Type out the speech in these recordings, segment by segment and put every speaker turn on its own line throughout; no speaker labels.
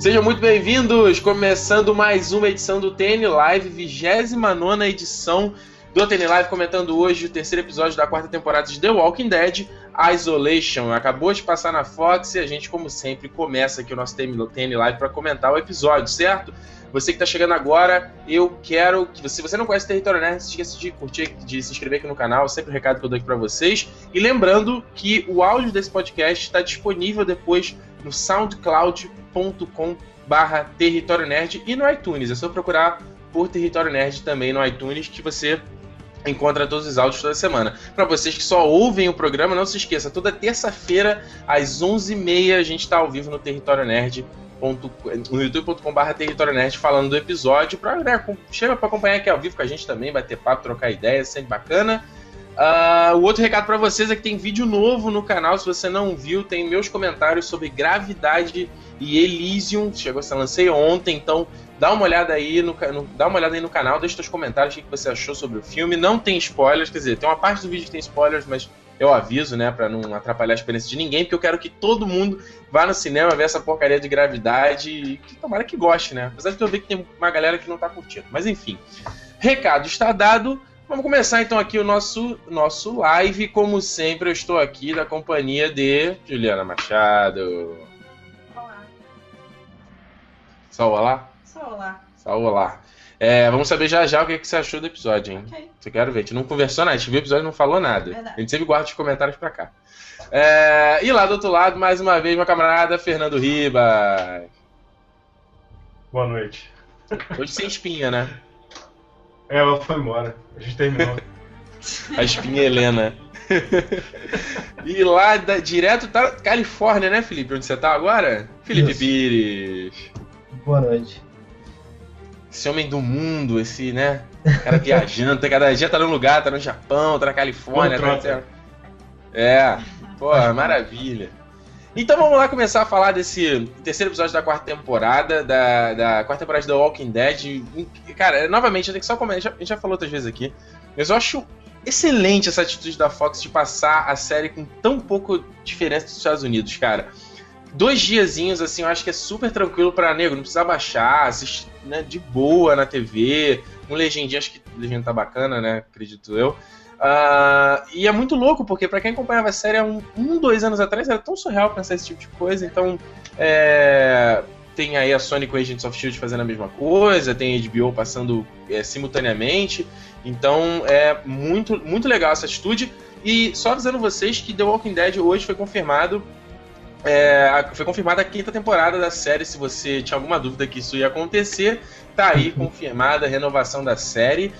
Sejam muito bem-vindos, começando mais uma edição do TN Live, 29 edição do TN Live, comentando hoje o terceiro episódio da quarta temporada de The Walking Dead, Isolation. Acabou de passar na Fox e a gente, como sempre, começa aqui o nosso TN Live para comentar o episódio, certo? Você que está chegando agora, eu quero que se você não conhece o Território Nerd, não se esqueça de curtir, de se inscrever aqui no canal, sempre o um recado que eu dou aqui para vocês. E lembrando que o áudio desse podcast está disponível depois no soundcloud.com barra Território Nerd e no iTunes. É só procurar por Território Nerd também no iTunes que você encontra todos os áudios toda semana. Para vocês que só ouvem o programa, não se esqueça, toda terça-feira às 11h30 a gente está ao vivo no Território Nerd no Território Nerd falando do episódio. Pra, né, chega para acompanhar aqui ao vivo com a gente também, bater papo, trocar ideias, sempre bacana. Uh, o outro recado para vocês é que tem vídeo novo no canal. Se você não viu, tem meus comentários sobre gravidade e Elysium. Chegou, se lancei ontem, então dá uma olhada aí no, no, dá uma olhada aí no canal, deixa seus comentários o que você achou sobre o filme. Não tem spoilers, quer dizer, tem uma parte do vídeo que tem spoilers, mas eu aviso, né, para não atrapalhar a experiência de ninguém, porque eu quero que todo mundo vá no cinema ver essa porcaria de gravidade e que tomara que goste, né? Apesar de eu ver que tem uma galera que não tá curtindo. Mas enfim. Recado está dado. Vamos começar então aqui o nosso, nosso live. Como sempre, eu estou aqui na companhia de Juliana Machado.
Olá.
Só olá?
Só olá.
Só olá. É, vamos saber já já o que, que você achou do episódio, hein?
Ok.
Você quer ver? A gente não conversou nada, a gente viu o episódio e não falou nada.
Verdade.
A gente sempre guarda os comentários pra cá. É, e lá do outro lado, mais uma vez, meu camarada Fernando Ribas.
Boa noite.
Hoje sem espinha, né?
É, ela foi embora. A gente terminou.
A espinha Helena. e lá, da- direto da Califórnia, né, Felipe? Onde você tá agora? Felipe
Isso.
Pires.
Boa noite.
Esse homem do mundo, esse, né? Cara viajando, cada dia tá num lugar, tá no Japão, tá na Califórnia, tá
Trota.
É, pô, maravilha. Então vamos lá começar a falar desse terceiro episódio da quarta temporada, da, da quarta temporada The Walking Dead. Cara, novamente, eu tenho que só comentar, a gente já falou outras vezes aqui, mas eu acho excelente essa atitude da Fox de passar a série com tão pouco diferença dos Estados Unidos, cara. Dois diazinhos, assim, eu acho que é super tranquilo pra nego, não precisa baixar, assistir né, de boa na TV, um legendinho, acho que legenda tá bacana, né, acredito eu. Ah, e é muito louco, porque pra quem acompanhava a série há um, um, dois anos atrás, era tão surreal pensar esse tipo de coisa. Então, é, tem aí a Sony com Agents of S.H.I.E.L.D. fazendo a mesma coisa, tem a HBO passando é, simultaneamente. Então, é muito, muito legal essa atitude. E só avisando vocês que The Walking Dead hoje foi confirmado é, foi confirmada a quinta temporada da série. Se você tinha alguma dúvida que isso ia acontecer, tá aí confirmada a renovação da série.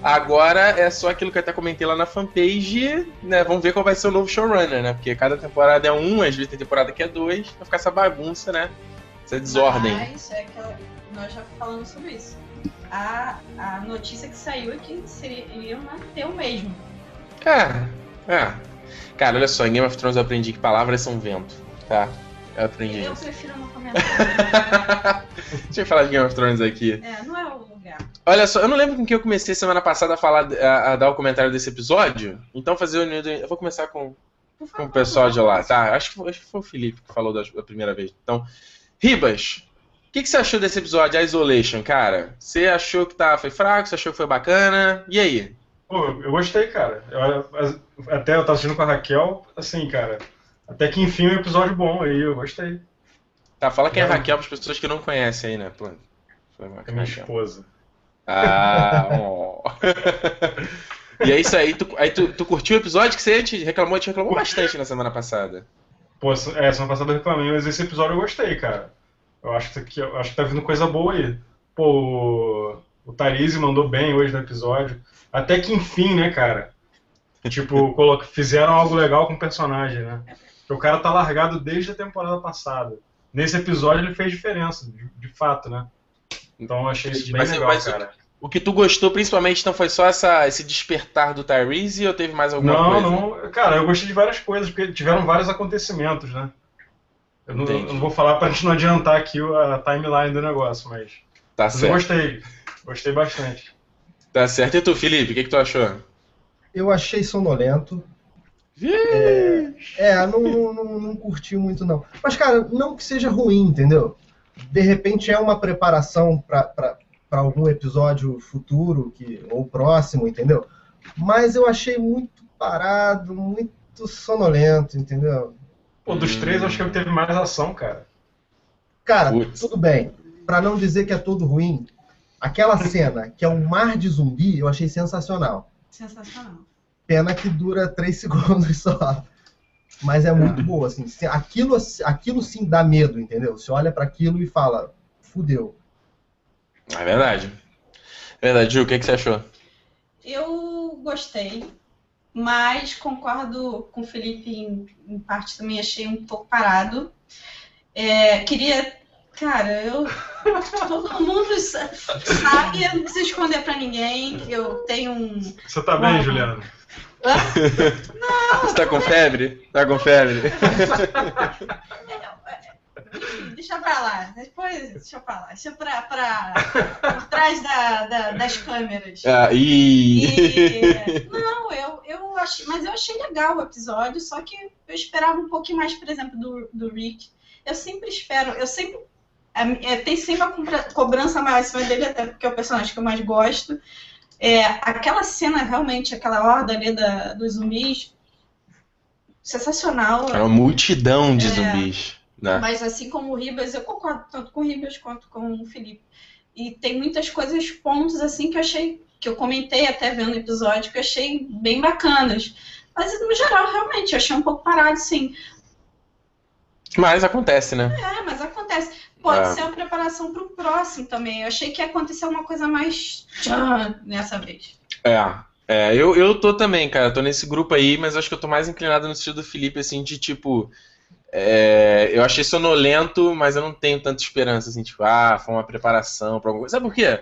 Agora é só aquilo que eu até comentei lá na fanpage, né? Vamos ver qual vai ser o novo showrunner, né? Porque cada temporada é um, às vezes tem temporada que é dois, vai ficar essa bagunça, né? Essa desordem.
Mas é que nós já falamos sobre isso. A, a notícia que saiu é que seria, iriam manter o mesmo.
É, é. Cara, olha só, em Game of Thrones eu aprendi que palavras são vento, tá? Eu aprendi
Eu prefiro não.
Deixa eu falar de Game of Thrones aqui.
é, não é o lugar.
Olha só, eu não lembro com quem eu comecei semana passada a falar, a, a dar o comentário desse episódio. Então fazer o Eu vou começar com, com o pessoal de lá, tá? Acho que, foi, acho que foi o Felipe que falou da, da primeira vez. Então, Ribas, o que, que você achou desse episódio, a Isolation, cara? Você achou que tá, foi fraco? Você achou que foi bacana? E aí?
Pô, eu gostei, cara. Eu- até eu tava assistindo com a Raquel, assim, cara. Até que enfim um episódio bom aí, eu gostei.
Tá, fala quem é. Raquel para as pessoas que não conhecem aí, né? Pô,
É minha esposa.
Ah, ó. E é isso aí, tu, aí tu, tu curtiu o episódio que você te reclamou, te reclamou bastante na semana passada.
Pô, é, semana passada eu reclamei, mas esse episódio eu gostei, cara. Eu acho que, eu acho que tá vindo coisa boa aí. Pô, o, o Tarizi mandou bem hoje no episódio. Até que enfim, né, cara? Tipo, fizeram algo legal com o personagem, né? Porque o cara tá largado desde a temporada passada. Nesse episódio ele fez diferença, de, de fato, né? Então eu achei isso bem
Mas-
legal,
mas-
cara.
O que tu gostou principalmente então foi só essa, esse despertar do Tyrese ou teve mais alguma
Não,
coisa?
não, cara, eu gostei de várias coisas, porque tiveram vários acontecimentos, né? Eu não, eu não vou falar pra gente não adiantar aqui a timeline do negócio, mas,
Tá
mas eu
certo.
gostei. Gostei bastante.
Tá certo. E tu, Felipe, o que, que tu achou?
Eu achei sonolento. É, não, não, não, não curti muito, não. Mas, cara, não que seja ruim, entendeu? de repente é uma preparação para algum episódio futuro que, ou próximo, entendeu? Mas eu achei muito parado, muito sonolento, entendeu?
Pô, dos três, eu acho que ele teve mais ação, cara.
Cara,
Putz.
tudo bem. Pra não dizer que é todo ruim, aquela cena que é um mar de zumbi, eu achei sensacional.
Sensacional.
Pena que dura três segundos só. Mas é muito boa, assim. Aquilo, aquilo sim dá medo, entendeu? Você olha pra aquilo e fala, fudeu.
É verdade. É verdade, Ju, o que, que você achou?
Eu gostei, mas concordo com o Felipe em, em parte também, achei um pouco parado. É, queria. Cara, eu. Todo mundo sa- sabe, eu não preciso esconder pra ninguém. que Eu tenho um.
Você tá bem,
Uhum.
Juliano?
Você tá com febre? Tá com febre?
Deixa pra lá. Depois, deixa pra lá. Deixa pra. pra por trás da, da- das câmeras.
Ah, e...
E, não, eu, eu achei, mas eu achei legal o episódio, só que eu esperava um pouquinho mais, por exemplo, do, do Rick. Eu sempre espero, eu sempre. é, é, tem sempre uma cobra- cobrança maior em cima dele, até porque é o personagem que eu mais gosto. É, aquela cena, realmente, aquela horda ali da, dos zumbis, sensacional.
É uma multidão de
É.
zumbis. Né?
Mas assim como o Ribas, eu concordo tanto com o Ribas quanto com o Felipe. E tem muitas coisas, pontos assim que eu achei, que eu comentei até vendo o episódio, que eu achei bem bacanas. Mas no geral, realmente, eu achei um pouco parado, sim.
Mas acontece, né?
É, mas acontece. Pode
É.
ser uma preparação para o próximo também. Eu achei que ia acontecer uma coisa mais tchan nessa vez.
É. É, eu, eu tô também, cara. Tô nesse grupo aí, mas acho que eu tô mais inclinado no estilo do Felipe, assim, de tipo. é, eu achei sonolento, mas eu não tenho tanta esperança, assim, tipo, ah, foi uma preparação pra alguma coisa. Sabe por quê?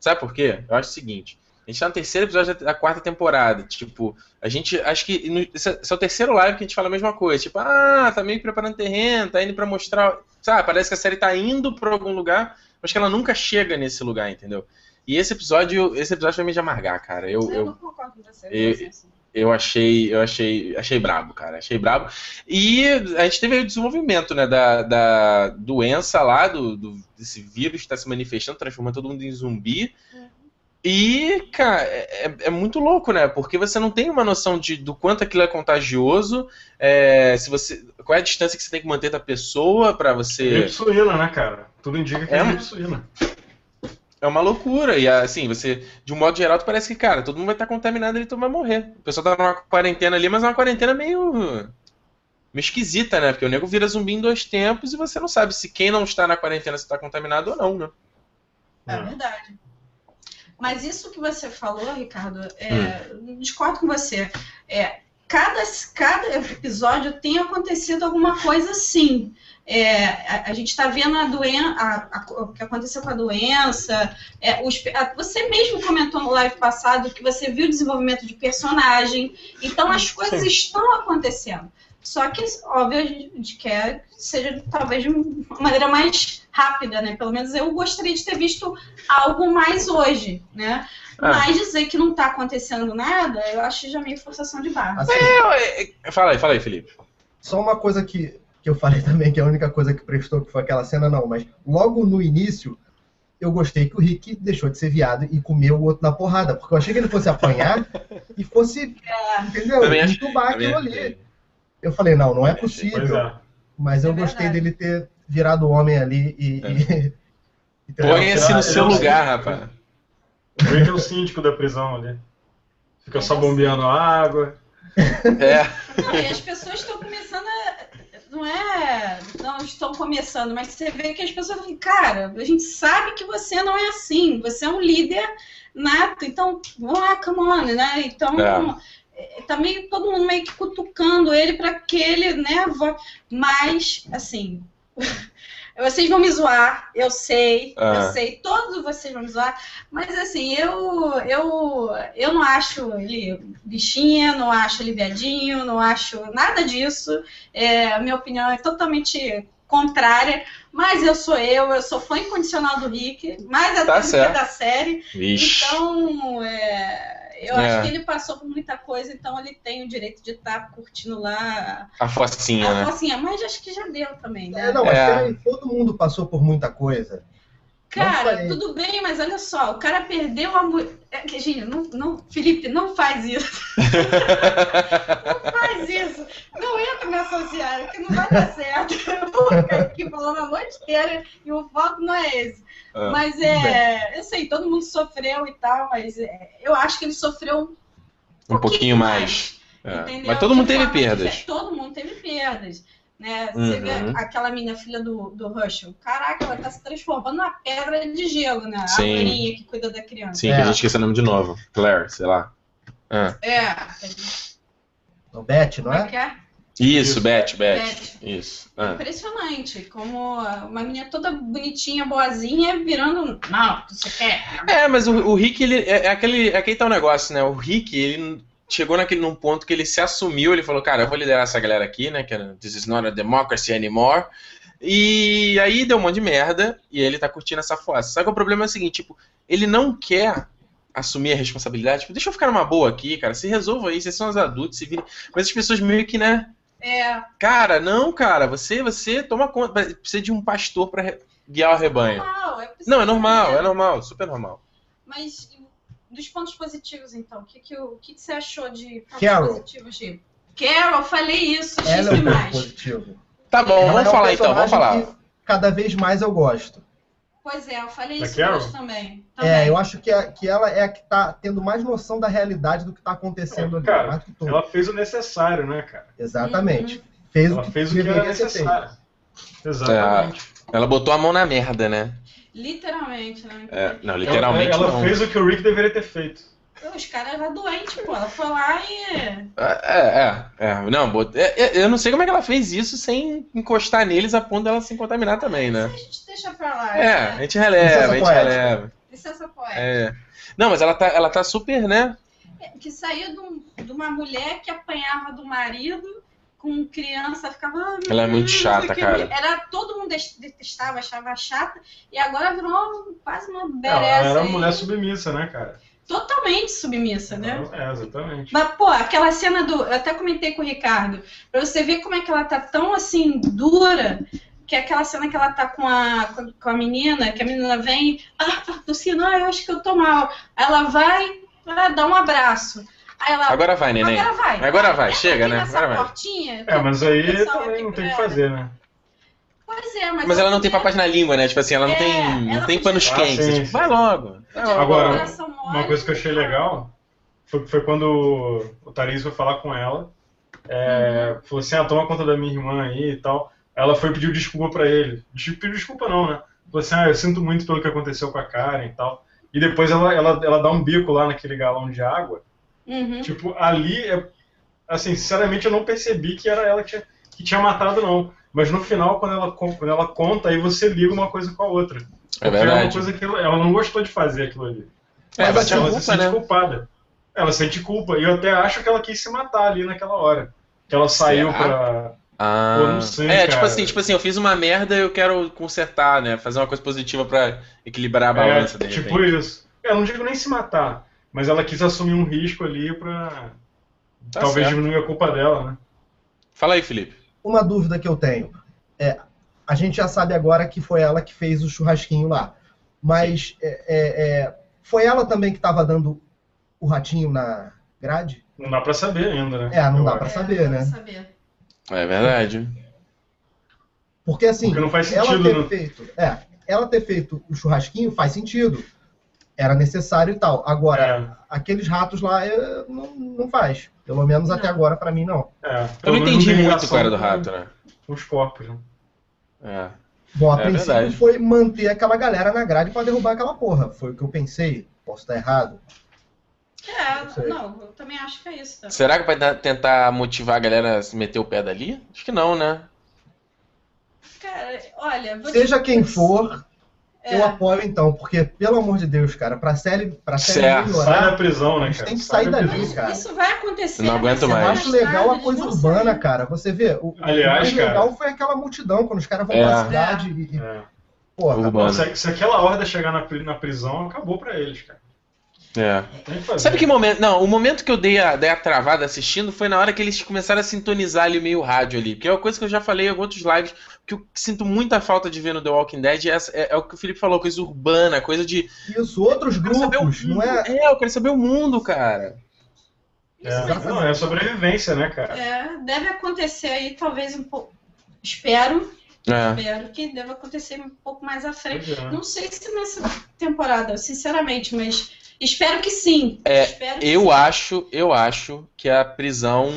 Sabe por quê? Eu acho o seguinte. A gente tá no terceiro episódio da quarta temporada. Tipo, a gente. Acho que. no- esse é é o terceiro live que a gente fala a mesma coisa. Tipo, ah, tá meio preparando terreno, tá indo pra mostrar. Sabe, parece que a série tá indo pra algum lugar, mas que ela nunca chega nesse lugar, entendeu? E esse episódio, esse episódio foi meio de amargar, cara. Eu,
Eu,
eu,
não concordo com você.
eu-
mas, assim,
eu achei, eu achei, achei brabo, cara. Achei brabo. E a gente teve o desenvolvimento, né, da, da doença lá, do, do- desse vírus que está se manifestando, transformando todo mundo em zumbi. E, cara, é, é- é muito louco, né? Porque você não tem uma noção de, do quanto aquilo é contagioso, é, se você, qual é a distância que você tem que manter da pessoa pra você.
Gripe suína, né, cara? Tudo indica que é,
É?
gripe suína.
É uma loucura. E assim, você, de um modo geral, parece que, cara, todo mundo vai estar contaminado e tu vai morrer. O pessoal tá numa quarentena ali, mas é uma quarentena meio. meio esquisita, né? Porque o nego vira zumbi em dois tempos e você não sabe se quem não está na quarentena se tá contaminado ou não, né?
É
É.
verdade. Mas isso que você falou, Ricardo, é, discordo com você. É, cada, cada episódio tem acontecido alguma coisa assim. É, a, a gente está vendo a doença, o que aconteceu com a doença. é, os a- você mesmo comentou no live passado que você viu o desenvolvimento de personagem. Então as coisas estão acontecendo. Só que, óbvio, a gente quer que seja talvez de uma maneira mais rápida, né? Pelo menos eu gostaria de ter visto algo mais hoje, né?
Ah.
Mas dizer que não tá acontecendo nada, eu acho já meio forçação de barra.
Assim,
É, é, Fala aí, fala aí, Felipe.
Só uma coisa que, que eu falei também, que é a única coisa que prestou, que foi aquela cena, não, mas logo no início, eu gostei que o Rick deixou de ser viado e comeu o outro na porrada, porque eu achei que ele fosse apanhar e fosse, entendeu,
Também acho-
entubar
Também
aquilo ali. Eu falei, não, não é
Pois
possível,
é.
mas eu
É
gostei dele ter virado homem ali e...
É.
e- e ter-
Põe-se no seu
é
lugar, rapaz.
O Rick é o síndico da prisão ali. Fica só
é
bombeando a água.
É.
Não, e as pessoas estão começando a. Não é. Não estão começando, mas você vê que as pessoas falam, cara, a gente sabe que você não é assim, você é um líder nato, então, vamos lá, come on, né? Então. é, Tá meio todo mundo meio que cutucando ele para que ele, né, vá- mas assim, vocês vão me zoar, eu sei,
Ah.
eu sei, todos vocês vão me zoar, mas assim, eu eu eu não acho ele bichinha, não acho ele viadinho, não acho nada disso. É, a minha opinião é totalmente contrária, mas eu sou eu, eu sou fã incondicional do Rick, mais até
Tá
do
certo.
que da série.
Vixe.
Então, é, eu
É.
acho que ele passou por muita coisa, então ele tem o direito de estar curtindo lá
A focinha,
a
né?
focinha, mas acho que já deu também, né?
É, não, mas
É.
todo mundo passou por muita coisa.
Cara, tudo bem, mas olha só, o cara perdeu a mulher. Gente, não, não, Felipe, não faz isso. não faz isso. Não entra nessa associar, que não vai dar certo. Eu vou ficar aqui falando a noite inteira e o foco não é esse.
Ah,
mas é. Eu sei, todo mundo sofreu e tal, mas é, eu acho que ele sofreu
Um pouquinho mais. É.
Entendeu?
Mas todo mundo teve perdas.
Todo mundo teve perdas. Né? Você vê
Uhum.
aquela menina filha do, do Russell. Caraca, ela tá se transformando numa pedra de gelo, né?
Sim.
A loirinha que cuida da criança.
Sim,
É.
que a gente esqueceu o nome de novo. Claire, sei lá. Ah.
É.
No Bet, não
Como é
é?
que é?
Isso,
Isso.
Beth, Beth.
Beth.
Isso. Ah.
Impressionante. Como uma menina toda bonitinha, boazinha, virando. Não, você quer.
É, mas o, o Rick, ele é, é aquele, é aquele tal negócio, né? O Rick, ele chegou naquele num ponto que ele se assumiu, ele falou, cara, eu vou liderar essa galera aqui, né? Que era, This is not a democracy anymore. E aí deu um monte de merda e ele tá curtindo essa fossa. Só que o problema é o seguinte, tipo, ele não quer assumir a responsabilidade. Tipo, deixa eu ficar numa boa aqui, cara. Se resolva aí, vocês são os adultos, se virem. Mas as pessoas meio que, né?
É.
Cara, não, cara, você, você toma conta. Precisa de um pastor pra re- guiar o rebanho.
Normal, é
Não, é normal,
possível.
é normal, super normal.
Mas dos pontos positivos, então, o que, que, o que, que você achou de pontos
Carol.
positivos, Gi? Carol, falei isso, X
Ela é um
demais.
positivo.
Tá bom,
Ela é
vamos
um
falar então, vamos falar.
que Cada vez mais eu gosto.
Pois é, eu falei
Da
isso hoje também. também.
É, eu acho que, a- que ela é a que tá tendo mais noção da realidade do que tá acontecendo ali.
Cara,
mais que tudo.
Ela fez o necessário, né, cara?
Exatamente. Fez
Ela
o que
fez o que era necessário. Exatamente.
Ela botou a mão na merda, né?
Literalmente, né?
É, não,
Ela-
literalmente
ela
não.
fez o que o Rick deveria ter feito.
Os caras eram doentes, pô. Ela foi lá e.
É, é, é. Não, bot- é, é, eu não sei como é que ela fez isso sem encostar neles a ponto dela se contaminar também, né?
A gente deixa pra lá.
É, a
né?
gente releva,
Licença
a gente
poética.
releva.
Licença poética.
É. Não, mas ela tá, ela tá super, né?
Que saiu de, um- de uma mulher que apanhava do marido com criança, ficava. "Ah,
Ela é muito chata, cara.
Era, todo mundo detestava, achava chata, e agora virou uma- quase uma
Ela
bereza.
era uma mulher submissa, né, cara?
Totalmente submissa, né?
É, exatamente.
Mas, pô, aquela cena do. Eu até comentei com o Ricardo, pra você ver como é que ela tá tão assim, dura, que é aquela cena que ela tá com a, com a menina, que a menina vem, ah, ah, eu acho que eu tô mal. Ela vai, ela dá um abraço. Aí ela.
Agora vai, neném.
Agora vai.
Agora vai, chega, né? Agora vai.
portinha,
É, mas aí também não tem o que fazer, né?
Pois é, mas.
Mas ela não tem papas na língua, né? Tipo assim, ela não
É,
tem, não
ela
tem
podia-
panos
Ah,
quentes.
sim,
tipo, vai logo. Vai logo.
Agora, Uma coisa que eu achei legal foi, foi quando o Thaís foi falar com ela. É,
Uhum.
Falou assim: ah, toma conta da minha irmã aí e tal. Ela foi pedir desculpa pra ele. Pediu desculpa, não, né? Falou assim: ah, eu sinto muito pelo que aconteceu com a Karen e tal. E depois ela, ela, ela dá um bico lá naquele galão de água.
Uhum.
Tipo, ali, é, assim, sinceramente eu não percebi que era ela que tinha, que tinha matado, não. Mas no final, quando ela, quando ela conta, aí você liga uma coisa com a outra.
É
Porque uma
verdade.
coisa que ela, ela não gostou de fazer aquilo ali.
É,
assim,
tinha
ela
culpa,
se sente
né?
culpada. Ela sente culpa. E eu até acho que ela quis se matar ali naquela hora. Que ela saiu
Será?
pra.
Ah,
Pô, não sei,
é, tipo
cara.
assim, tipo assim, eu fiz uma merda eu quero consertar, né? Fazer uma coisa positiva pra equilibrar a balança
é,
de repente.
tipo isso. Eu não digo nem se matar, mas ela quis assumir um risco ali pra.
Tá
talvez
certo.
diminuir a culpa dela, né?
Fala aí, Felipe.
Uma dúvida que eu tenho é, a gente já sabe agora que foi ela que fez o churrasquinho lá, mas é, é, é, foi ela também que estava dando o ratinho na grade?
Não dá pra saber ainda, né?
É, não
Eu
dá
acho.
pra saber,
É,
né?
saber.
É verdade.
Porque assim,
Porque não faz
ela
sentido,
ter
né?
feito, é, ela ter feito o churrasquinho faz sentido. Era necessário e tal. Agora,
É,
aqueles ratos lá é, não, não faz. Pelo menos até
Não.
agora pra mim não.
é.
Eu não entendi muito qual era do rato, né?
Os corpos, né?
É.
Bom, a
É
princípio
verdade.
foi manter aquela galera na grade pra derrubar aquela porra. Foi o que eu pensei. Posso estar errado. Não.
É, não, eu também acho que é isso. Tá?
Será que vai tentar motivar a galera a se meter o pé dali? Acho que não, né?
Cara, olha, vou
Seja
te-
quem for,
É.
eu apoio então, porque, pelo amor de Deus, cara, pra série, pra série
Certo.
Sai da
melhorar,
prisão, né, cara?
têm que
Sai
sair
da
dali,
prisão.
cara.
Isso vai acontecer.
Não aguento mais.
Eu acho legal a coisa urbana,
sair.
cara. Você vê, o,
Aliás,
o mais
cara-
legal foi aquela multidão, quando os caras vão
É.
pra cidade e, e
É.
porra.
Se, se aquela horda chegar na, na prisão, acabou pra eles, cara.
É. Sabe que momento. Não, o momento que eu dei a, dei a travada assistindo foi na hora que eles começaram a sintonizar ali meio rádio ali. Que é uma coisa que eu já falei em outros lives, que eu sinto muita falta de ver no The Walking Dead. É, essa- é- é o que o Felipe falou, coisa urbana, coisa de.
Isso, outros
Eu quero saber o
grupos,
mundo.
não é?
É, eu quero saber o mundo, cara.
É, não, é sobrevivência, né, cara?
É, deve acontecer aí, talvez um pouco. Espero,
É.
espero que deva acontecer um pouco mais à frente.
É.
Não sei se nessa temporada, sinceramente, mas espero que sim.
É,
Espero que
Eu
sim.
acho, eu acho que a prisão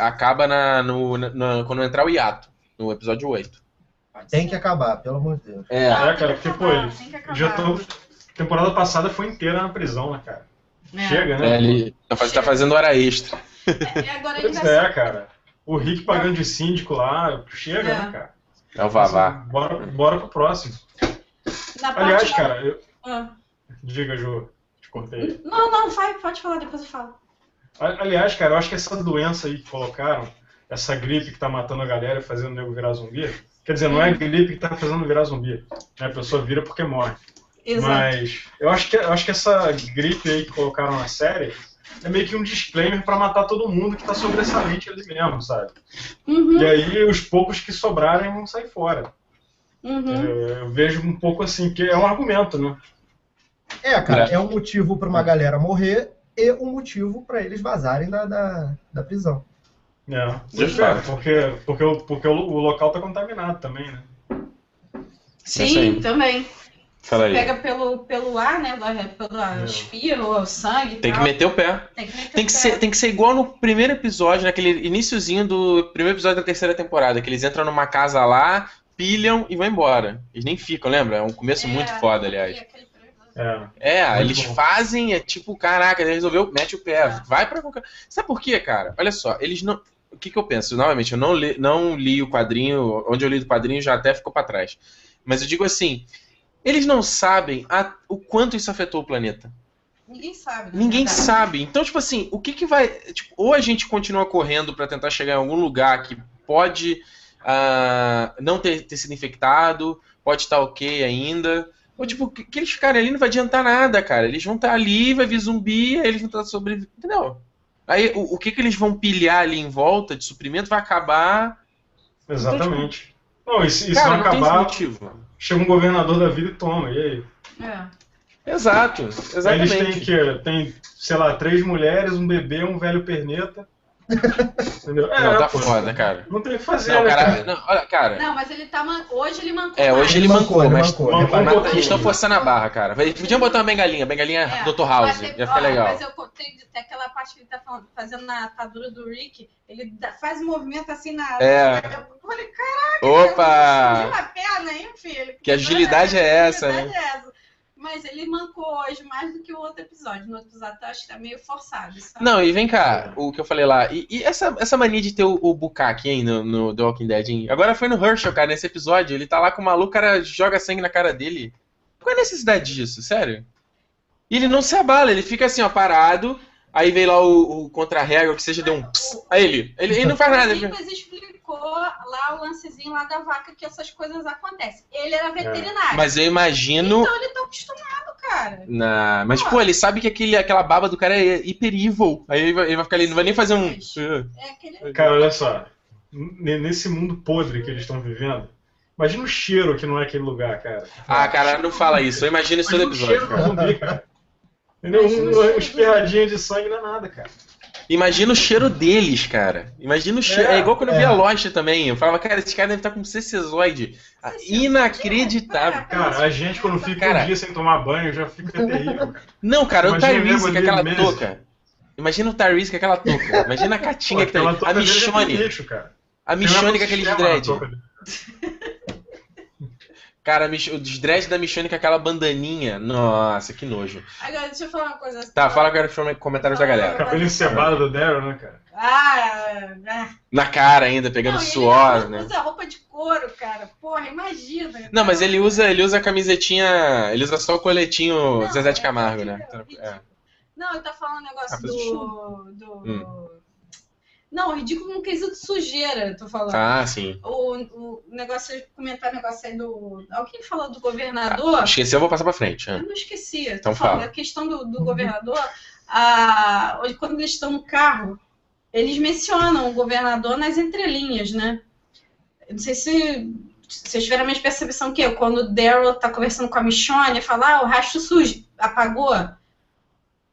acaba na, no, na- quando entrar o hiato, no episódio 8.
Pode
Tem que acabar, pelo amor de Deus.
É.
É,
Não,
cara,
tem que
porque,
acabar.
Já tô. Temporada passada foi inteira na prisão, né, cara?
É.
Chega, né?
É, ele tá, faz- tá fazendo hora extra.
É, agora ele
Pois
vai
é, cara. O Rick pagando de síndico lá, chega,
É.
né, cara?
É o Vavá.
Bora, bora pro próximo.
Na
Aliás,
da-
cara, eu...
Ah.
diga, Ju, te cortei.
Não, não, vai, pode falar, depois eu falo.
Aliás, cara, eu acho que essa doença aí que colocaram, essa gripe que tá matando a galera e fazendo o nego virar zumbi, quer dizer, não é a gripe que tá fazendo virar zumbi. Né? A pessoa vira porque morre.
Exato.
Mas eu acho, que, eu acho que essa gripe aí que colocaram na série é meio que um disclaimer pra matar todo mundo que tá sobressalente ali mesmo, sabe?
Uhum,
E aí os poucos que sobrarem vão sair fora.
uhum.
É, Eu vejo um pouco assim, que é um argumento, né?
É, cara,
É.
é um motivo pra uma galera morrer e um motivo pra eles vazarem da, da, da prisão.
É,
De
é, porque, porque, o, porque o, o local tá contaminado também, né?
Sim, também.
Fala aí.
Pega pelo, pelo ar, né? Pelo
É.
espirro, o sangue.
Tem que meter o pé.
Tem que meter
Tem
o
que,
pé.
ser, tem que ser igual no primeiro episódio, naquele iniciozinho do primeiro episódio da terceira temporada, que eles entram numa casa lá, pilham e vão embora. Eles nem ficam, lembra? É um começo
É,
muito foda, aliás.
e aquele.
É.
É, eles
bom.
fazem, é tipo, caraca, ele resolveu, mete o pé,
É.
vai pra qualquer. Sabe por quê, cara? Olha só, eles não. O que, que eu penso? Novamente, eu não li, não li o quadrinho, onde eu li do quadrinho já até ficou pra trás. Mas eu digo assim, eles não sabem a- o quanto isso afetou o planeta.
Ninguém sabe. na
Ninguém
verdade.
sabe. Então, tipo assim, o que que vai. Tipo, ou a gente continua correndo pra tentar chegar em algum lugar que pode ah, não ter, ter sido infectado, pode estar ok ainda. Ou, tipo, eles ficarem ali não vai adiantar nada, cara. Eles vão estar ali, vai vir zumbi, aí eles vão estar sobrevivendo. Entendeu? Aí o, o que que eles vão pilhar ali em volta de suprimento vai acabar.
Exatamente. E e se
cara,
não
não tem esse
acabar,
motivo.
chega um governador da vida e toma. E aí?
É.
Exato,
Aí eles
exatamente.
têm que tem, sei lá, três mulheres, um bebê, um velho perneta. Entendeu? É,
Não, tá
pô,
foda, cara.
Não tem o que fazer,
Não,
né,
cara,
cara?
não, olha, cara.
Não, mas ele tá. Man... Hoje ele mancou.
É, hoje ele
Ele
mancou,
mancou,
mas
mancou.
Mancou
Mas
pouquinho.
eles estão forçando a barra, cara. Podiam botar uma bengalinha, bengalinha
É,
Dr. House.
mas tem-
Ia ficar
ó,
legal.
Mas eu contei até aquela parte que ele tá falando- fazendo na atadura do Rick. Ele faz um movimento assim na.
É.
Eu falei, caraca,
Opa!
subiu a perna, hein, filho?
Que agilidade é essa,
agilidade é essa? Mas ele mancou hoje mais do que o outro episódio. No outro episódio eu acho que tá meio forçado. sabe?
Não, e vem cá, o que eu falei lá. E, e essa, essa mania de ter o, o Bukaki, hein, no, no The Walking Dead, hein? Agora foi no Herschel, cara, nesse episódio. Ele tá lá com o maluco, o cara joga sangue na cara dele. Qual é a necessidade disso, sério? E ele não se abala, ele fica assim, ó, parado. Aí vem lá o, o contra-regra, que seja, deu um pss. Aí ele, ele, ele não faz nada.
O
ele-
explicou lá o lancezinho lá da vaca que essas coisas acontecem. Ele era veterinário.
Mas eu imagino.
Então ele acostumado, cara.
Na... Mas, pô, ele sabe que aquele, aquela baba do cara é hiper evil. Aí ele vai, ele vai ficar ali, não vai nem fazer um.
É aquele.
Cara, olha só. N- Nesse mundo podre que eles estão vivendo, imagina o cheiro que não é aquele lugar, cara.
Ah, cara, não fala isso. Eu imagino isso todo
Imagina o
episódio,
cheiro
cara.
do zumbi, cara. Entendeu? Um, um
do
espirradinho de sangue não é nada, cara.
Imagina o cheiro deles, cara. Imagina o cheiro. É,
É,
igual quando eu
é.
via Lost também. Eu falava, cara, esse cara deve estar com cecesoide. Ah, Inacreditável.
Cara, a gente quando fica
Cara.
um dia sem tomar banho já fica terrível, cara.
Não, cara, o
Imagina
Tyrese
mesmo
com aquela touca. Imagina o Tyrese com aquela touca. Imagina a Catinga que tá
touca
A
tem
Michonne.
lixo, cara.
A Michonne com
na
dread. Cara, os dread da Michonne com aquela bandaninha. Nossa, que nojo.
Agora, deixa eu falar uma coisa.
Tá, fala agora os comentários da galera.
Cabelo encebado do Daryl, né, cara?
Ah, ah.
Na cara ainda, pegando
Não,
suor,
ele
né?
usa roupa de couro, cara. Porra, imagina.
Não, mas ele usa, ele usa a camisetinha. Ele usa só o coletinho
Não,
Zezé de
é
Camargo, né?
ridículo,
É.
Não, ele tá falando um negócio
Ah, faz
do. do
Hum.
Não, ridículo no quesito sujeira, tô falando.
Ah, sim.
O, o negócio, comentar o negócio aí do. Alguém falou do governador.
Esqueci, eu vou passar pra frente.
Eu
né?
não esqueci.
Então fala.
A questão do, do governador, a, quando eles estão no carro, eles mencionam o governador nas entrelinhas, né? Eu não sei se vocês tiveram a mesma percepção que eu. Quando o Daryl tá conversando com a Michonne, fala, ah, o rastro sujo, apagou?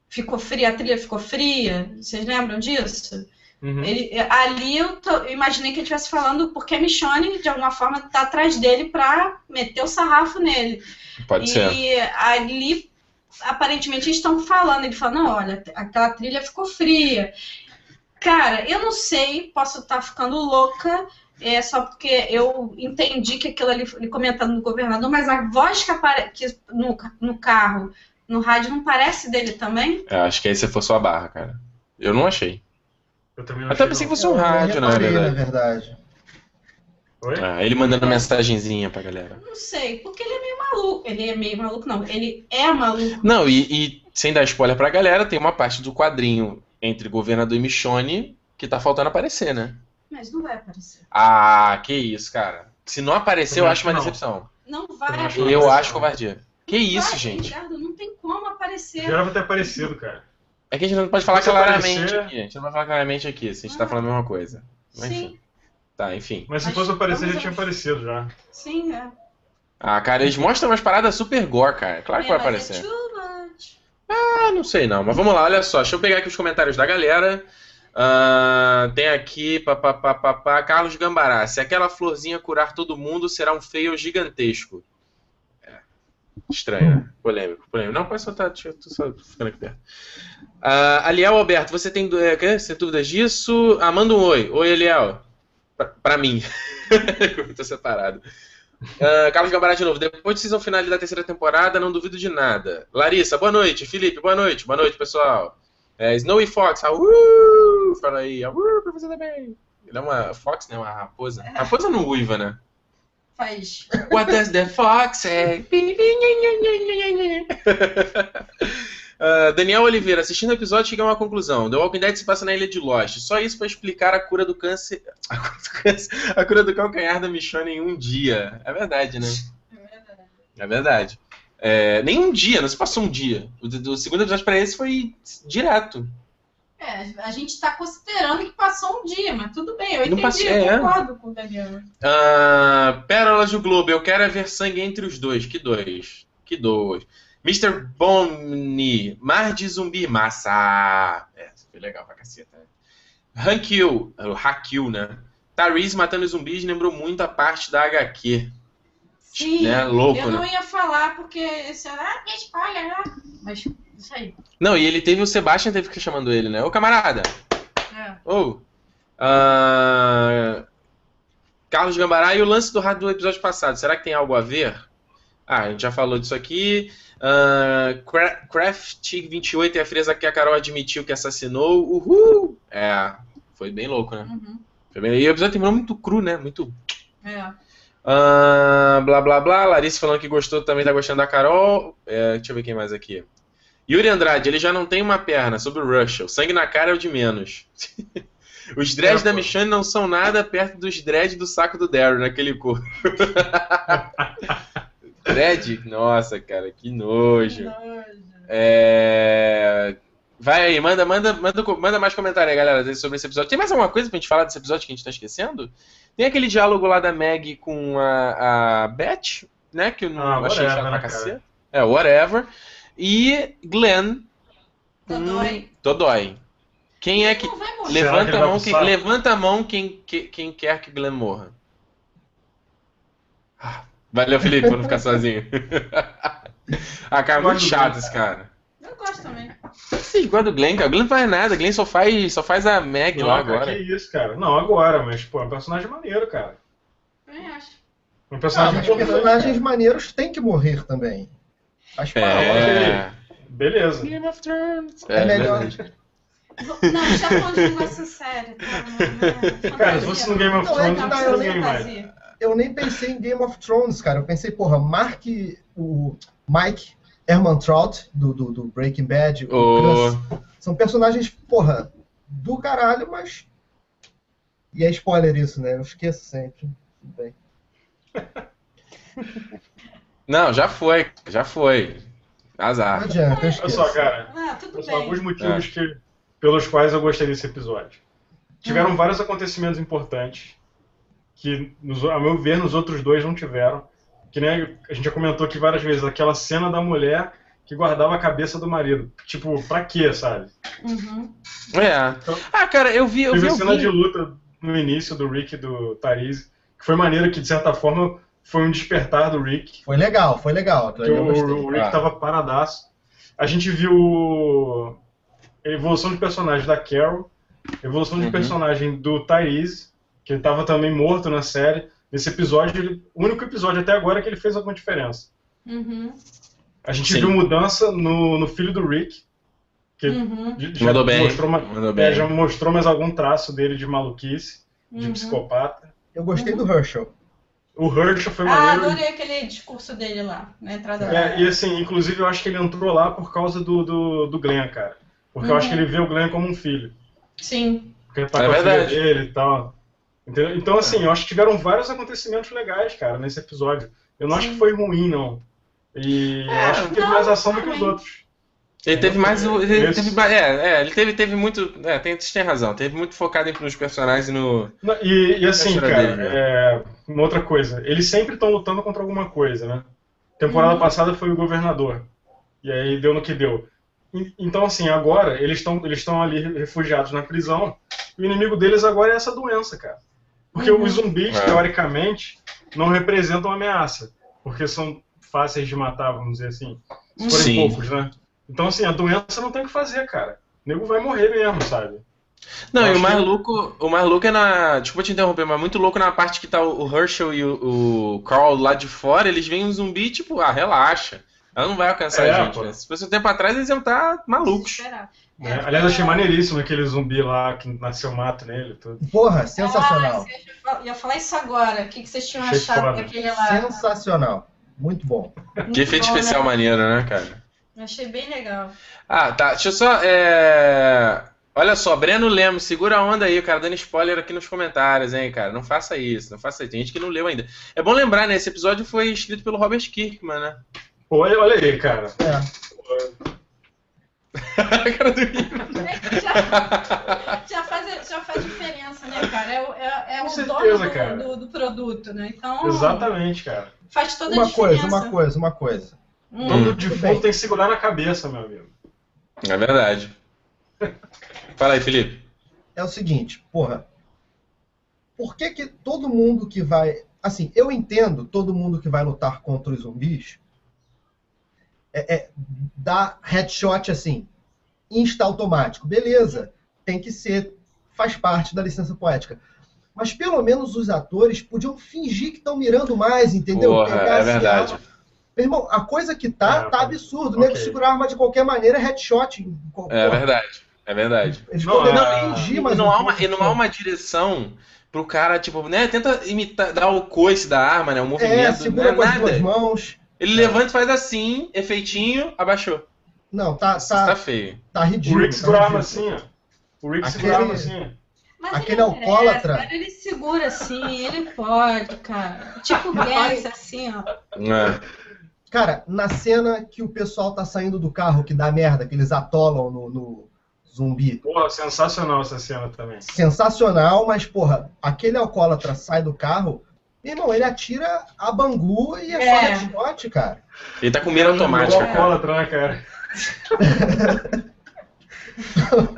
Ficou fria, a trilha ficou fria? Vocês lembram disso?
Uhum.
Ele, ali eu, tô- eu imaginei que ele estivesse falando porque a Michonne, de alguma forma, tá atrás dele pra meter o sarrafo nele.
Pode
e
ser.
ali, aparentemente, eles estão falando. Ele fala, não, olha, aquela trilha ficou fria. Cara, eu não sei, posso estar ficando louca, é só porque eu entendi que aquilo ali, ele comentando no governador, mas a voz que aparece no, no carro, no rádio, não parece dele também?
É, acho que aí você forçou a barra, cara. Eu não achei.
Eu também não
Até pensei que
não.
fosse um
Eu
rádio, na
reparei,
verdade.
na verdade.
Oi?
Ah, ele mandando mensagenzinha pra galera.
Não sei, porque ele é meio maluco. Ele é meio maluco, não. Ele é maluco.
Não, e, e sem dar spoiler pra galera, tem uma parte do quadrinho entre governador e Michonne que tá faltando aparecer, né?
Mas não vai aparecer.
Ah, que isso, cara. Se não aparecer, eu
Também
acho uma
que
decepção.
Não vai aparecer.
Eu acho covardia. Que
Não
isso,
vai,
gente?
Ricardo, não tem como aparecer.
Já pra ter aparecido, cara.
É que a gente não pode falar claramente
aparecer-
aqui. A gente não vai falar claramente aqui, se a gente tá
Ah.
falando a mesma coisa. Mas,
Sim,
enfim. Tá, enfim.
Mas se fosse aparecer, já tinha aparecido já.
sim, é.
Ah, cara, eles mostram umas paradas super gore, cara. Claro que vai
É,
aparecer.
É too much.
Ah, não sei não, mas vamos lá, olha só. Deixa eu pegar aqui os comentários da galera. Ah, tem aqui, papapá, papá, Carlos Gambará. Se aquela florzinha curar todo mundo, será um fail gigantesco. Estranho, né? Polêmico, polêmico. Não, pode soltar, tô só ficando aqui perto. Ah, Aliel Alberto, você tem, é? Você tem dúvidas disso? Ah, manda um oi. Oi, Aliel. Pra, pra mim. eu tô separado. Ah, Carlos Gambará de novo. Depois de season final da terceira temporada, não duvido de nada. Larissa, boa noite. Felipe, boa noite. Boa noite, pessoal. É, Snowy Fox, au! Fala aí, au, pra você também. Ele é uma Fox, né? Uma raposa. Raposa não uiva, né?
Faz.
What does the fox say? Ah, Daniel Oliveira, assistindo o episódio, cheguei a uma conclusão. The Walking Dead se passa na ilha de Lost. Só isso pra explicar a cura do câncer. A cura do, câncer, a cura do calcanhar da Michonne em um dia. É verdade, né?
É verdade.
É verdade. É, nem um dia, não se passou um dia. O do, do segundo episódio pra esse foi direto.
É, a gente tá considerando que passou um dia, mas tudo bem, eu
Não
entendi,
passou-
eu
é.
concordo com o Daniel.
Ah, Pérolas do Globo, eu quero é ver sangue entre os dois. Que dois? Que dois? Mr. Bonnie, Mar de Zumbi, massa. É, isso foi legal pra caceta. Hankil, o Hakil, né? Tyrese matando zumbis lembrou muito a parte da HQ.
Sim,
Né? Louco,
eu não
né?
ia falar porque esse era, ah, spoiler, né? Mas isso aí.
Não, e ele teve o Sebastian teve que chamando ele, né? Ô camarada,
É.
Ou. ah, Carlos Gambará e o lance do rádio do episódio passado. Será que tem algo a ver? Ah, a gente já falou disso aqui. Ah, Cra- Craft28 é a fresa que a Carol admitiu que assassinou. Uhul! É, foi bem louco, né?
Uhum.
Foi bem- E o episódio terminou muito cru, né? Muito.
É.
Ah, blá blá blá. Larissa falando que gostou, também tá gostando da Carol. É, deixa eu ver quem mais aqui. Yuri Andrade, ele já não tem uma perna sobre o Russell. Sangue na cara é o de menos. Os dreads
É,
da. Michonne não são nada perto dos dreads do saco do Daryl naquele corpo. Dread? Nossa, cara, que nojo. É... Vai aí, manda, manda, manda, manda mais comentário aí, galera, sobre esse episódio. Tem mais alguma coisa pra gente falar desse episódio que a gente tá esquecendo? Tem aquele diálogo lá da Meg com a, a Beth, né? Que eu não
Ah,
achei chato pra
né,
cacete. É, whatever. E Glenn.
Dodói.
com Dodói. Quem é que. Levanta
que
a mão, quem, levanta a mão quem, que- quem quer que Glenn morra. Ah, Valeu, Felipe, por não ficar sozinho. ah, cara, muito chato esse cara.
Eu gosto também.
Sim, gosta do Glenn, cara. O Glenn não faz nada, o Glenn só faz, só faz a Meg
Não,
lá
cara,
agora.
que isso, cara. Não, agora, mas, pô, é um personagem maneiro, cara.
Eu acho.
Um
Ah,
personagem
mas
importante,
personagens
cara.
maneiros têm que morrer também. Faz parte.
É.
Beleza.
Game of Thrones.
É melhor.
verdade.
Não, a gente tá falando de negócio sério. Tá? Não é
Cara, se fosse no Game of
Não, é
Thrones,
que
não
tá, eu nem. Eu nem pensei em Game of Thrones, cara. Eu pensei, porra, Mark, o Mike Ehrmantraut, do, do, do Breaking Bad, o
O-
Gus, são personagens, porra, do caralho, mas E é spoiler isso, né? Eu esqueço sempre. Tudo bem.
Não, já foi, já foi.
Não
Azar.
adianta, eu
Olha
esqueço.
só, cara.
Ah, tudo
São
bem.
alguns motivos que, pelos quais eu gostei desse episódio. Tiveram
Hum.
vários acontecimentos importantes que, nos- a meu ver, nos outros dois não tiveram. Que nem a gente já comentou aqui várias vezes, aquela cena da mulher que guardava a cabeça do marido. Tipo, pra quê, sabe?
Uhum.
É. Ah, cara, eu vi, eu vi
Teve a cena
alguém-
de luta no início do Rick e do Tariz, que foi maneira que, de certa forma, foi um despertar do Rick.
Foi legal, foi legal. eu
o, o Rick
Ah.
tava paradaço. A gente viu a evolução de personagem da Carol, evolução de
Uhum.
personagem do Tyrese, que ele tava também morto na série. Nesse episódio, ele- o único episódio até agora que ele fez alguma diferença.
Uhum.
A gente
Sim.
viu mudança no, no filho do Rick, que
Uhum.
de- já
Mandou bem.
mostrou, é,
bem.
já mostrou mais algum traço dele de maluquice, de
Uhum.
psicopata.
Eu gostei do Herschel.
O Herschel foi
Ah,
maneiro.
adorei aquele discurso dele lá, na entrada
É, e assim, inclusive eu acho que ele entrou lá por causa do, do, do Glenn, cara. Porque eu
Uhum.
acho que ele vê o Glenn como um filho.
Sim.
Porque ele tá
É
com a filha
verdade.
dele e tal. Entendeu? Então, assim, eu acho que tiveram vários acontecimentos legais, cara, nesse episódio. Eu não acho
Sim.
que foi ruim, não. E eu
É,
acho que teve
não,
mais ação do que os outros.
Ele teve mais. Ele
Esse-
teve, é, é, ele teve, teve muito. É, tem, vocês têm razão. Teve muito focado nos personagens e no.
Não, E, e assim, cara,
dele, né?
é, uma outra coisa. Eles sempre estão lutando contra alguma coisa, né? Temporada
Uhum.
passada foi o governador. E aí deu no que deu. E- Então, assim, agora eles estão eles estão ali refugiados na prisão. E o inimigo deles agora é essa doença, cara. Porque
Uhum.
os zumbis,
É.
teoricamente, não representam ameaça. Porque são fáceis de matar, vamos dizer assim. Se forem
Sim.
poucos, né? Então, assim, a doença não tem o que fazer, cara. O nego vai morrer mesmo, sabe?
Não, e o mais
que-
louco. O mais louco é na. Desculpa te interromper, mas muito louco na parte que tá o Herschel e o, o Carl lá de fora, eles veem um zumbi, tipo, ah, relaxa. Ela não vai alcançar
É,
a gente, né? Se fosse um tempo atrás, eles iam estar malucos.
Né?
É,
Aliás, achei maneiríssimo aquele zumbi lá que nasceu mato nele tudo.
Porra, sensacional.
Ah, ia falar- isso agora. O que, que vocês tinham
Achei
achado
foda.
daquele lá?
Sensacional. Muito bom.
Que efeito
bom,
especial
né?
maneiro, né, cara?
Achei bem legal.
Ah, tá. Deixa eu só. É... Olha só, Breno Lemos, segura a onda aí, cara, dando spoiler aqui nos comentários, hein, cara. Não faça isso, não faça isso. Tem gente que não leu ainda. É bom lembrar, né? Esse episódio foi escrito pelo Robert Kirkman, né?
Olha, olha aí, cara.
É.
A cara do.
É já, já faz, já faz diferença, né, cara? É, o- é, é
Com
o
certeza,
dono do, do, do produto, né? Então
Exatamente, cara.
faz toda a
Uma
diferença.
coisa, uma coisa, uma coisa.
Hum.
Todo
tudo
defunto tem que segurar na cabeça, meu amigo.
É verdade. Fala aí, Felipe.
É o seguinte, porra. Por que que todo mundo que vai. Assim, eu entendo todo mundo que vai lutar contra os zumbis é, é, dá headshot assim, insta automático. Beleza, tem que ser, faz parte da licença poética. Mas pelo menos os atores podiam fingir que estão mirando mais, entendeu?
Porra,
Pegar
é verdade.
a- Meu irmão, a coisa que tá,
É,
tá absurdo. né?
ok.
Segurar a arma de qualquer maneira é headshot.
É verdade. É verdade.
Eles
Não,
poderiam
é-
fingir,
E
mas
não, há uma, e não há uma direção pro cara, tipo, né? Tenta imitar, dar o coice da arma, né? O movimento.
É,
não
segura
é
com as
nada.
duas mãos.
Ele levanta e faz assim, efeitinho, abaixou.
Não, tá,
tá
tá,
feio.
tá
O
ridículo.
Rick
tá
segura a arma
ridículo.
assim, ó. O Rick
Aquele-
segura a arma assim, ó.
Mas
Aquele alcoólatra.
cara, ele segura assim, ele pode, cara. Tipo Gans, assim, ó.
É.
Cara, na cena que o pessoal tá saindo do carro, que dá merda, que eles atolam no, no zumbi.
Porra, sensacional essa cena também.
Sensacional, mas, porra, aquele alcoólatra sai do carro, irmão, ele atira a bangu e é, só
É.
headshot, cara.
Ele tá com mira automática, cara.
alcoólatra, né, cara?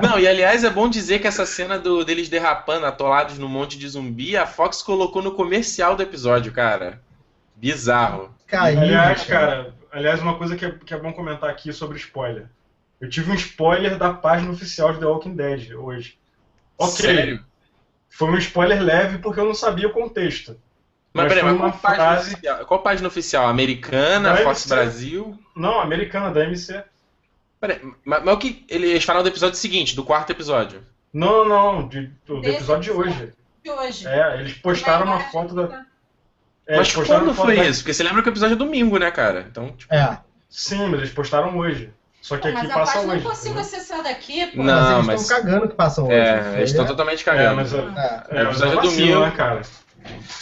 Não, e aliás é bom dizer que essa cena do, deles derrapando, atolados no monte de zumbi, a Fox colocou no comercial do episódio, cara. Bizarro.
Caiu.
Aliás, cara, aliás, uma coisa que é, que é bom comentar aqui sobre spoiler. Eu tive um spoiler da página oficial de The Walking Dead hoje. Ok.
Sério?
Foi um spoiler leve porque eu não sabia o contexto.
Mas
Mas
peraí, mas qual página,
frase-
oficial? qual página oficial? Americana,
Da
Fox
MC.
Brasil?
Não, americana da MC.
Peraí, mas, mas o que. Eles falaram do episódio seguinte, do quarto episódio.
Não, não, de, do, do episódio de hoje.
De hoje.
É, eles postaram uma foto da. É,
mas quando foi
da-
isso? Porque você lembra que o episódio é domingo, né, cara? Então, tipo,
É.
Sim, mas eles postaram hoje. Só que
Pô,
aqui
mas a
passa
parte não
hoje.
consigo
entendeu?
acessar daqui, pô.
Não,
mas eles
mas-
estão cagando que passam hoje.
É,
Isso aí
eles estão
é-
totalmente
É,
cagando.
mas, é,
É.
é, mas
Episódio
é
do
vacilo,
Mil.
né, cara?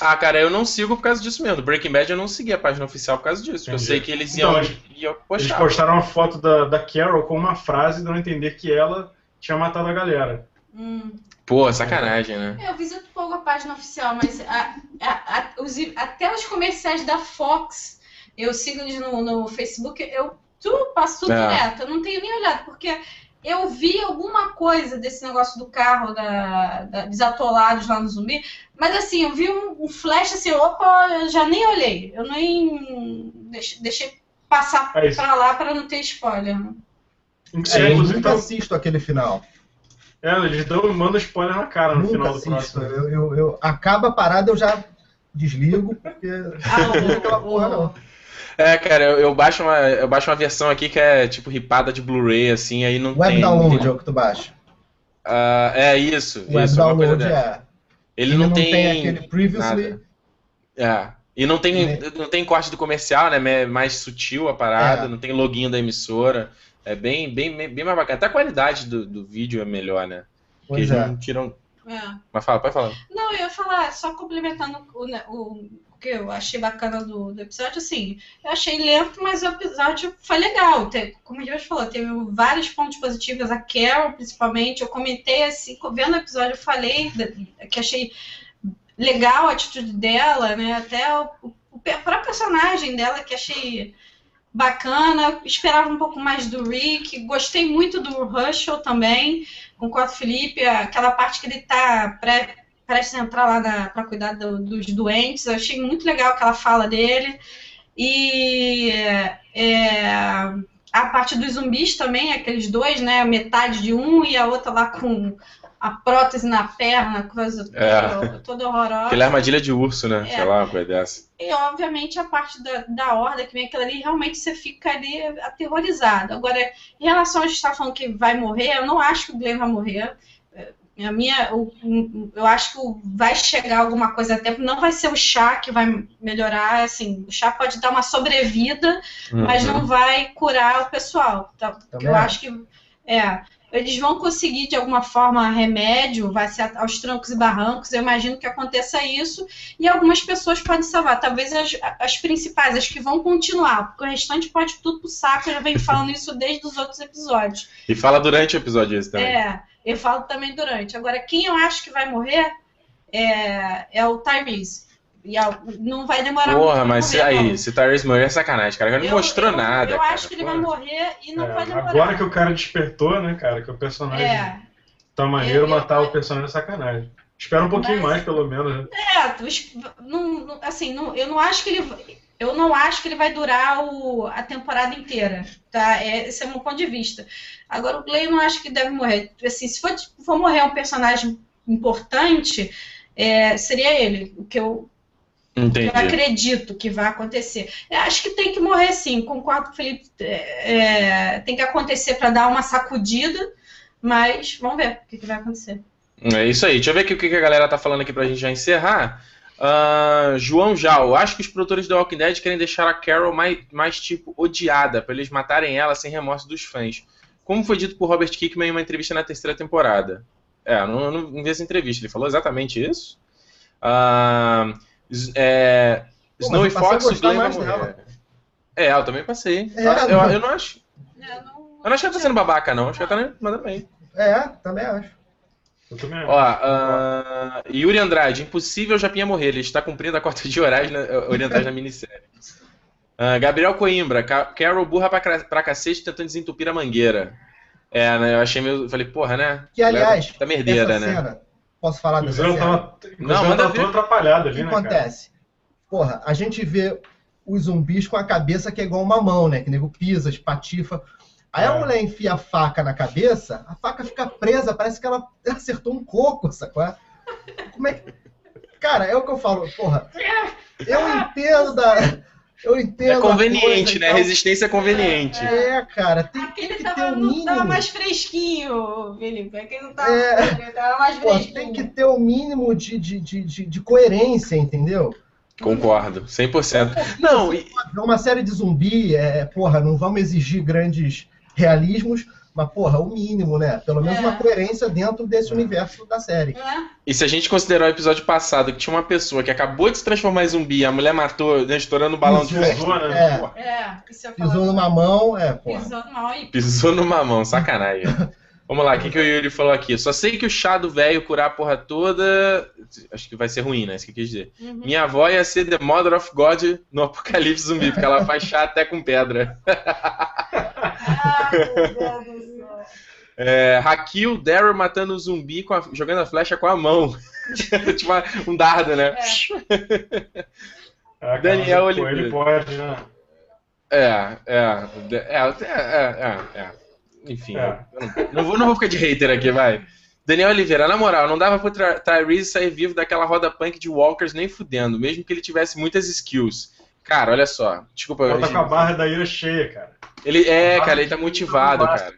Ah, cara, eu não sigo por causa disso mesmo. Breaking Bad eu não segui a página oficial por causa disso. Eu sei que eles
Então,
iam,
eles-
iam
Eles
postar.
postaram uma foto da, da Carol com uma frase dando a entender que ela tinha matado a galera.
Hum.
Pô, sacanagem, né?
Eu visito pouco a página oficial, mas a- a- a- os- até os comerciais da Fox, eu sigo eles no, no Facebook, eu tudo, passo tudo
É.
direto. Eu não tenho nem olhado, porque eu vi alguma coisa desse negócio do carro, da, da- dos atolados lá no zumbi, mas assim, eu vi um, um flash assim, opa, eu já nem olhei. Eu nem deixei, deixei passar
É isso.
pra lá pra não ter spoiler. né?
É,
eu
inclusive,
nunca
então,
assisto aquele final.
é, eles dão, mandam spoiler na cara no
Nunca
final do
assisto.
próximo.
Eu, eu, eu- acaba a parada, eu já desligo, porque
Ah,
não aquela porra, não.
É, cara, eu, eu baixo uma, eu baixo uma versão aqui que é tipo ripada de Blu-ray, assim, aí não
Web
tem.
download
tem-
é o que tu baixa.
Ah, é isso,
Web
isso,
download
dessa.
é.
Ele, não, tem.
aquele previously.
nada. É. E não tem, não tem corte do comercial, né? É mais sutil a parada,
É.
não tem login da emissora. É bem, bem, bem mais bacana. Até a qualidade do, do vídeo é melhor, né? Porque
Pois
eles
é.
não tiram.
É.
Mas fala, pode falar.
Não, eu ia falar, só complementando o, né, o, o que eu achei bacana do, do episódio, assim, eu achei lento, mas o episódio foi legal. Como a gente falou, teve vários pontos positivos, a Carol, principalmente. Eu comentei assim, vendo o episódio, eu falei que achei legal a atitude dela, né? Até o, o, o próprio personagem dela, que achei bacana. Esperava um pouco mais do Rick. Gostei muito do Russell também. Concordo Felipe. Aquela parte que ele tá pré, prestes a entrar lá para cuidar do- dos doentes. Eu achei muito legal aquela fala dele. E é, a parte dos zumbis também, aqueles dois, né? Metade de um e a outra lá com a prótese na perna, coisa
É.
toda, horrorosa.
Aquela armadilha de urso, né?
É.
Sei lá, uma coisa dessa.
E, obviamente, a parte da, da horda que vem aquilo ali, realmente você fica ali aterrorizado. Agora, em relação a gente estar falando que vai morrer, eu não acho que o Glenn vai morrer. A minha, o- eu acho que vai chegar alguma coisa a tempo. Não vai ser o chá que vai melhorar. Assim, o chá pode dar uma sobrevida, mas
Uhum.
não vai curar o pessoal. Tá?
Também
Eu
acho.
acho que é, eles vão conseguir de alguma forma remédio, vai ser aos trancos e barrancos. Eu imagino que aconteça isso e algumas pessoas podem salvar. Talvez as, as principais, as que vão continuar, porque o restante pode tudo pro saco. Eu já venho falando isso desde os outros episódios.
E fala durante o episódio esse também.
É, eu falo também durante. Agora, quem eu acho que vai morrer é, é o Tyrese. E não vai demorar muito.
Porra,
pra
mas
morrer, não.
aí, se Tyrese morrer é sacanagem, cara. Ele não
Eu-
mostrou
eu-
nada.
Eu
cara.
acho que ele vai morrer e não
É,
vai demorar.
agora que o cara despertou, né, cara, que o personagem
É,
tá maneiro,
Eu- eu-
matar o personagem é sacanagem. Espera um pouquinho
Mas-
mais, pelo menos, né?
É, não, não- assim, não- eu não acho que ele vai- eu não acho que ele vai durar o- a temporada inteira, tá? É, esse é o meu ponto de vista. Agora o Clay eu não acho que deve morrer. Assim, se for, for morrer um personagem importante, é, seria ele, o que eu,
Entendi.
eu acredito que vai acontecer. Eu acho que tem que morrer sim, concordo com o Felipe. é, é, tem que acontecer para dar uma sacudida, mas vamos ver o que, que vai acontecer.
É isso aí. Deixa eu ver aqui o que a galera tá falando aqui pra gente já encerrar. Ah, João Jal, acho que os produtores do Walking Dead querem deixar a Carol mais, mais tipo odiada, pra eles matarem ela sem remorso dos fãs. Como foi dito por Robert Kickman em uma entrevista na terceira temporada. É, não, não, não vi essa entrevista. Ele falou exatamente isso? Ah, z- é,
Pô, eu
Fox, o Glenn
mais dela.
É, eu também passei.
É,
eu,
não.
eu não acho.
É, não-
Eu não acho que ela tá sendo babaca, não. Acho que ela tá mandando bem.
É, também acho.
Eu também acho.
Ó, ah, Yuri Andrade, impossível o Japinha morrer, ele está cumprindo a cota de horários na, orientais na minissérie. Ah, Gabriel Coimbra, Ca- Carol burra pra, pra cacete tentando desentupir a mangueira. É, né, eu achei meio. Falei, porra, né?
Que, aliás,
Tá merdeira,
Essa
né?
cena, posso falar dessa
tava,
Não, manda
tava toda atrapalhada
O
ali,
que
né, cara?
acontece? Porra, a gente vê os zumbis com a cabeça que é igual uma mão, né? Que nego pisa, espatifa. Aí a
É.
mulher enfia a faca na cabeça, a faca fica presa, parece que ela acertou um coco, sacou? Como é que. Cara, é o que eu falo, porra. Eu entendo da. Eu entendo.
É conveniente,
coisa
né?
tal.
Resistência é conveniente.
É, cara, tem,
Aquele
tem que
tava,
ter o
não
mínimo.
tava mais fresquinho, Felipe. Aquele não tava,
É.
tava mais
Pô,
fresquinho.
tem que ter o mínimo de, de, de, de, de coerência, entendeu?
Concordo, 100%. Não, e,
É uma série de zumbi, é, porra, não vamos exigir grandes realismos, mas, porra, o mínimo, né? Pelo menos
É.
uma coerência dentro desse universo da série.
Né?
E se a gente considerar o episódio passado que tinha uma pessoa que acabou de se transformar em zumbi e a mulher matou, né, estourando o balão de
Pisou,
né?
É,
Porra,
É, isso eu
pisou
falo.
numa mão, é, porra.
Pisou numa mão e
Pisou numa mão, sacanagem. Vamos lá, o que, que o Yuri falou aqui? Só sei que o chá do velho curar a porra toda. Acho que vai ser ruim, né? Isso que eu quis dizer.
Uhum.
Minha avó ia ser The Mother of God no Apocalipse Zumbi, porque ela faz chá até com pedra.
Ah, meu Deus do céu.
É, Hakil, Daryl matando o zumbi com a- jogando a flecha com a mão. tipo um dardo, né?
É.
É,
Daniel Oliveira.
Ele pode, né?
É, é, é, é, é, é, é. Enfim,
É.
eu não, não vou, não vou ficar de hater aqui, vai. Daniel Oliveira, na moral, não dava pro Ty- Tyrese sair vivo daquela roda punk de Walkers nem fudendo, mesmo que ele tivesse muitas skills. Cara, olha só, desculpa,
Ela tá com a barra da ira cheia, cara.
Ele é, cara, ele tá motivado, cara.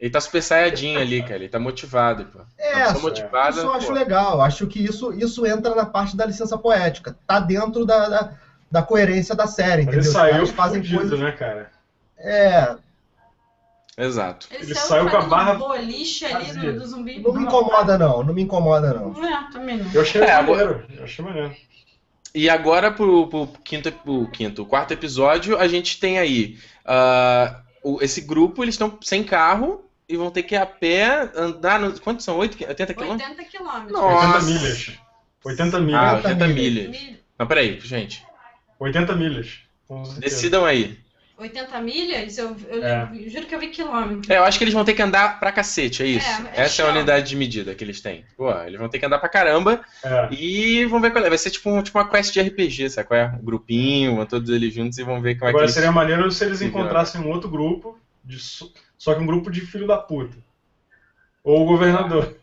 Ele tá super saiyajin ali, cara, ele tá motivado, pô.
É, só-
motivada,
Isso eu acho
pô.
legal. Acho que isso, isso entra na parte da licença poética. Tá dentro da, da, da coerência da série,
ele
entendeu? Os
saiu
caras fazem
fudido,
coisas.
né, cara?
É,
Exato.
Ele saiu com a barra
boliche ali do, do zumbi.
não me incomoda, não. Não me incomoda, não.
É, também não.
Eu achei
É,
maneiro. Eu achei maneiro.
E agora pro, pro quinto, pro quinto, quarto episódio, a gente tem aí o- esse grupo, eles estão sem carro e vão ter que ir a pé andar. No, quantos são? 8, 80 quilômetros?
80 quilômetros.
Nossa.
80 milhas. 80 milhas.
Ah,
80
80
milhas.
milhas.
Mil-
Não, peraí, gente.
80 milhas.
Decidam aí.
80 milhas? Eu, eu
É.
juro que eu vi quilômetro.
É, eu acho que eles vão ter que andar pra cacete, é isso.
É, é
Essa é a unidade de medida que eles têm. Pô, eles vão ter que andar pra caramba
É.
e vão ver qual é. Vai ser tipo, um- tipo uma quest de RPG, sabe qual é? Um grupinho, vão todos eles juntos e vão ver como é
Agora
que eles...
seria maneiro se eles
se
encontrassem um outro grupo, de so- só que um grupo de filho da puta. Ou o governador.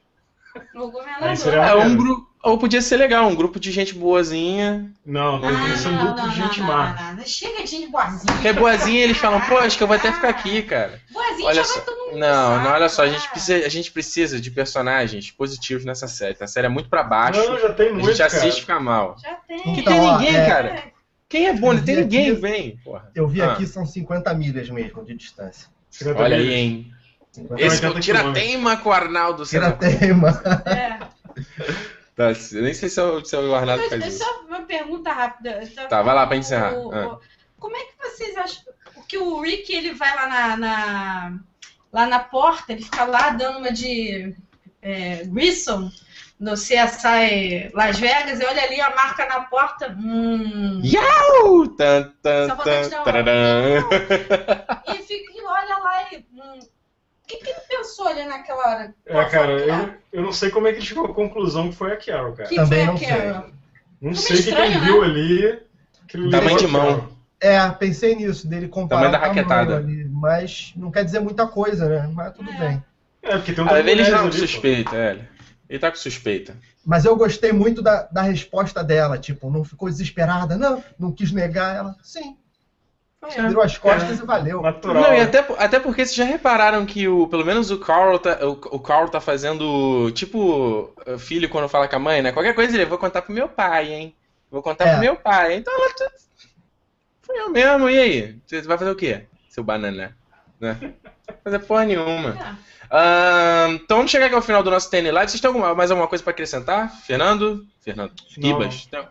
O governador.
É, um grupo... Ou podia ser legal, um grupo de gente boazinha.
Não,
Ah,
tem que ser um
não,
grupo
não,
de gente
não,
má.
não, não. Chega de gente boazinha.
Que é boazinha, eles falam, pô, acho que eu vou até ficar aqui, cara.
Boazinha
Olha
já
só.
vai todo mundo
Não,
pro
não, olha só, a gente,
ah.
precisa, a gente precisa de personagens positivos nessa série. A série é muito pra baixo.
Não, já tem
a
muito,
gente assiste e fica mal.
Já tem.
Que
Então,
tem
ó,
ninguém,
é-
cara. Quem é bom? Não tem ninguém,
aqui-
vem. Porra.
Eu vi
Ah,
aqui, são 50 milhas mesmo de distância.
50
Olha aí, hein.
50
Esse foi o
80
tira-teima com o Arnaldo.
Tira
Senna.
teima.
É.
Tá, eu nem sei se é o, se é o Arnaldo
Mas,
faz isso.
só uma pergunta rápida. Só-
Tá, vai lá pra encerrar.
o-
Ah.
o- Como é que vocês acham que o Rick ele vai lá na, na- lá na porta, ele fica lá dando uma de é, Grissom no CSI Las Vegas e olha ali a marca na porta. Hum,
Yau! Tan, tan, tan,
e, fica, e olha lá e. hum, que, que ele pensou ali naquela hora?
É, cara,
foi a-
eu, eu não sei como é que ele chegou à conclusão que foi a Carol, cara.
que
Também
foi
não sei.
aquela?
Não sei o que, ele
né?
viu ali. que
Tamanho de mão.
Carol.
É, pensei nisso, dele comparar
Tamanho da raquetada.
ali, mas não quer dizer muita coisa, né? Mas tudo
É.
bem.
É, porque tem um
Ah, ele já tá com suspeita, é. Ele tá com suspeita.
Mas eu gostei muito da, da resposta dela, tipo, não ficou desesperada, não, não quis negar ela. Sim,
Foi
virou as costas e valeu.
Natural.
Não, e até, até porque vocês já repararam que o, pelo menos o Carl tá, o, o Carl tá fazendo tipo uh, filho quando fala com a mãe, né? Qualquer coisa ele, vou contar pro meu pai, hein? Vou contar
É.
pro meu pai. Então ela tá... Foi eu mesmo, e aí? Você vai fazer o quê? Seu banana, né? Vai fazer porra nenhuma.
É.
Então vamos chegar aqui ao final do nosso TN Live. Vocês têm alguma, mais alguma coisa pra acrescentar? Fernando? Fernando.
Não.
Ribas? Não.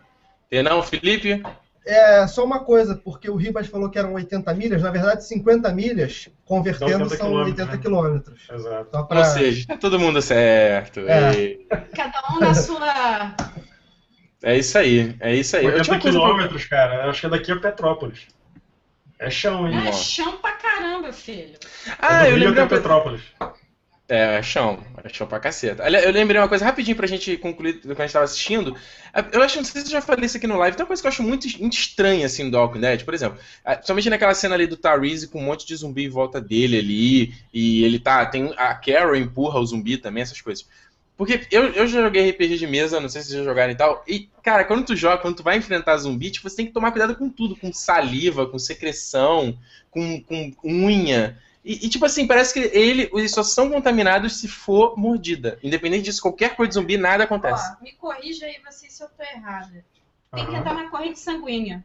Fernão, Felipe?
É, só uma coisa, porque o Ribas falou que eram 80 milhas, na verdade 50 milhas, convertendo
80
são
quilômetros,
80
né?
quilômetros.
Exato.
Só
Ou
pra...
seja, tá todo mundo certo.
É.
E-
Cada um na sua.
É isso aí, é isso aí. Eu tinha
80
uma coisa pra-
quilômetros, cara. Acho que é daqui a Petrópolis. É chão, hein?
É chão pra caramba, filho.
Ah,
É
eu lembrei
até. Petrópolis.
É, é chão. É chão pra caceta. Eu lembrei uma coisa rapidinho pra gente concluir do que a gente tava assistindo. Eu acho, não sei se eu já falei isso aqui no live, tem uma coisa que eu acho muito, estranha, assim, do Walking Dead. Por exemplo, somente naquela cena ali do Tyrese com um monte de zumbi em volta dele ali, e ele tá. Tem, a Carol empurra o zumbi também, essas coisas. Porque eu, eu já joguei RPG de mesa, não sei se vocês já jogaram e tal. E, cara, quando tu joga, quando tu vai enfrentar zumbi, tipo, você tem que tomar cuidado com tudo, com saliva, com secreção, com, com unha. E, e, tipo assim, parece que ele, eles só são contaminados se for mordida. Independente disso, qualquer coisa de zumbi, nada acontece.
Ó, me corrija aí você se eu tô errada. Tem que entrar na corrente sanguínea.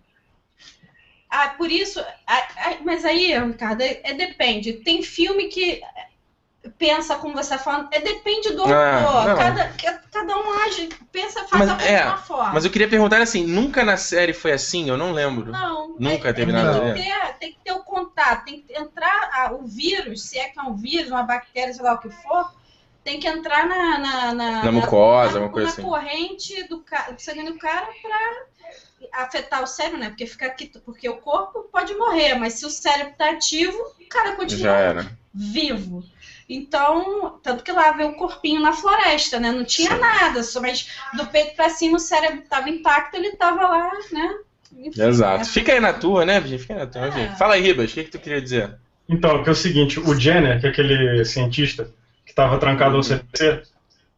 Ah, por isso. ah, ah, mas aí, Ricardo, é, é depende. Tem filme que pensa como você tá falando. É depende do
Ah,
autor. cada, cada um age, pensa, faz
Mas,
da
é,
mesma forma.
Mas eu queria perguntar assim, nunca na série foi assim? Eu não lembro.
Não.
Nunca
é-
teve nada
tem
a
que ter, tem que ter o contato, tem que entrar ah, o vírus, se é que é um vírus, uma bactéria, sei lá o que for, tem que entrar na, na, na,
Na mucosa,
na,
alguma coisa
na
assim.
corrente do, do sangue do cara para afetar o cérebro, né? Porque fica aqui, porque o corpo pode morrer, mas se o cérebro tá ativo, o cara continua vivo. Então, tanto que lá vê o corpinho na floresta, né? Não tinha
Sim.
nada, só mas do peito para cima o cérebro estava intacto, ele estava lá, né? Enfim,
Exato.
né?
Fica aí na tua, né, Virgínia? Fica aí na tua.
É.
Fala aí, Ribas, o que, que tu queria dizer?
Então, que é o seguinte, o Jenner, que é aquele cientista que estava trancado no CTC,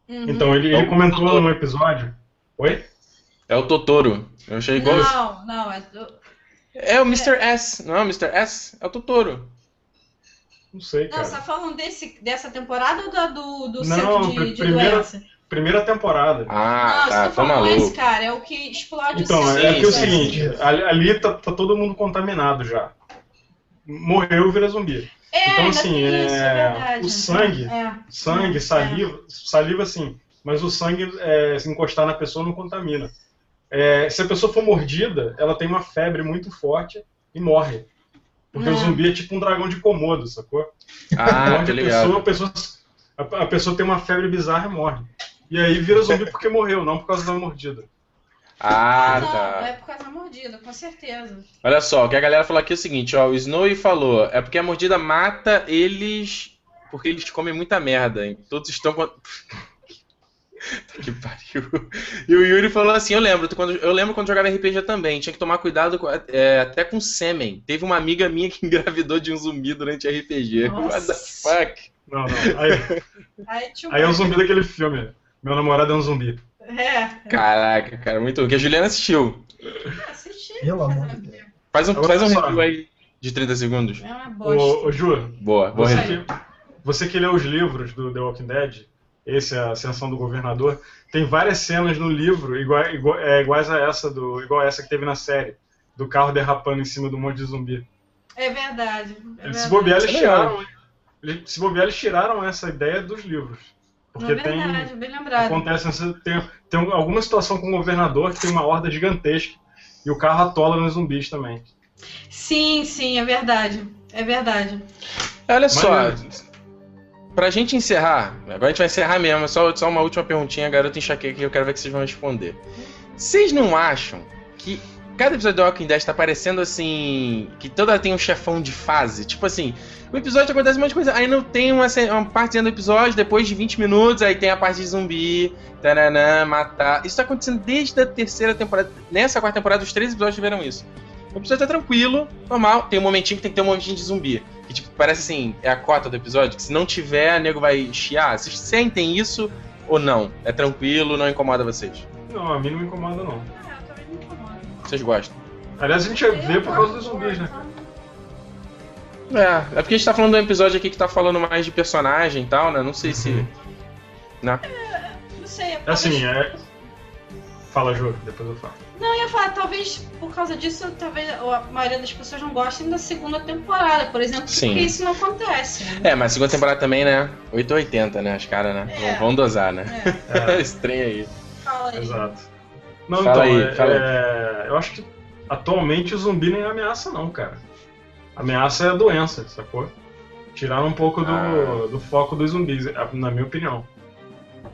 Uhum.
então ele, ele comentou num episódio. Oi?
É o Totoro. Eu achei igual.
Não, não, é do-
É o Mr. S, não é o Mr. S? É o Totoro.
Não sei,
Não,
cara.
você tá falando desse, dessa temporada ou da, do, do
Não,
centro de, de
primeira-
doença?
Primeira temporada.
Ah,
não,
tá,
você
tô
falando
maluco.
esse, cara, é o que explode
Então,
o
é,
Sim,
é que é o
sim,
seguinte, ali, ali tá, tá todo mundo contaminado já. Morreu e vira zumbi.
É,
Então, assim,
tem isso,
é,
é verdade.
o sangue-
É.
Sangue,
É.
saliva, saliva sim, mas o sangue, é, se encostar na pessoa, não contamina. É, se a pessoa for mordida, ela tem uma febre muito forte e morre. Porque
É.
o zumbi é tipo um dragão de Komodo, sacou?
Ah,
Morde
tô
a
ligado.
pessoa, a pessoa, a, a pessoa tem uma febre bizarra e morre. E aí vira zumbi porque morreu, não por causa da mordida.
Ah,
não,
tá.
é por causa da mordida, com certeza.
Olha só, o que a galera falou aqui é o seguinte, ó, o Snowy falou, é porque a mordida mata eles porque eles comem muita merda, hein? todos estão com... que pariu. E o Yuri falou assim, eu lembro, quando, eu lembro quando jogava RPG também, tinha que tomar cuidado com- é, até com sêmen. Teve uma amiga minha que engravidou de um zumbi durante RPG.
Nossa.
What the fuck?
Não, não. Aí,
Aí,
é o zumbi daquele filme. Meu namorado é um zumbi.
É,
Caraca, cara, muito ruim. Que a Juliana assistiu.
assisti.
Pelo amor de Deus.
Faz um,
Agora
faz um review aí de 30 segundos.
É uma bosta.
Ô, ô Ju,
Boa, vou
você que, você que lê os livros do The Walking Dead, esse é a Ascensão do Governador, tem várias cenas no livro igual, igual- é, iguais a essa, do, igual a essa que teve na série, do carro derrapando em cima do monte de zumbi.
É verdade. É
Eles, se
verdade.
bobear, eles
É
tiraram. eles- Se bobear, eles tiraram essa ideia dos livros. Porque
é
tem.
verdade, bem lembrado.
Acontece, tem, tem alguma situação com o governador que tem uma horda gigantesca e o carro atola nos zumbis também.
Sim, sim, é verdade. É verdade.
Olha só,
Maneiro.
Pra gente encerrar, agora a gente vai encerrar mesmo, só, só uma última perguntinha, garota enxaqueca, que eu quero ver que vocês vão responder. Vocês não acham que cada episódio do Walking Dead tá parecendo assim. que toda tem um chefão de fase? Tipo assim, o episódio acontece um monte de coisa, aí não tem uma, uma partezinha do episódio, depois de 20 minutos, aí tem a parte de zumbi, taranã, matar. Isso tá acontecendo desde a terceira temporada. Nessa quarta temporada, os três episódios tiveram isso. O episódio tá tranquilo, normal, tem um momentinho que tem que ter um momentinho de zumbi. Que tipo, parece assim, é a cota do episódio, que se não tiver, nego vai chiar. Vocês sentem isso ou não? É tranquilo, não incomoda vocês?
Não, a mim não me incomoda, não.
É, eu também me incomodo.
Vocês gostam?
Aliás, a gente vê por causa dos zumbis, né?
É, é porque a gente tá falando de um episódio aqui que tá falando mais de personagem e tal, né? Não sei se.
Uhum.
Né?
Não sei.
É assim, é. Fala, Ju, depois eu falo.
Eu ia falar, talvez por causa disso, talvez a maioria das pessoas não gostem da segunda temporada, por exemplo,
Sim.
porque isso não acontece. né?
É, mas segunda temporada também, né? 880, né? Os caras, né?
É.
Vão dosar, né?
É,
É,
Estranho aí.
fala aí.
exato. Não,
Fala
então,
aí,
é-
fala aí.
é, eu acho que atualmente o zumbi nem é ameaça, não, cara. A ameaça é a doença, sacou? Tiraram um pouco do,
Ah.
do foco dos zumbis, é, na minha opinião.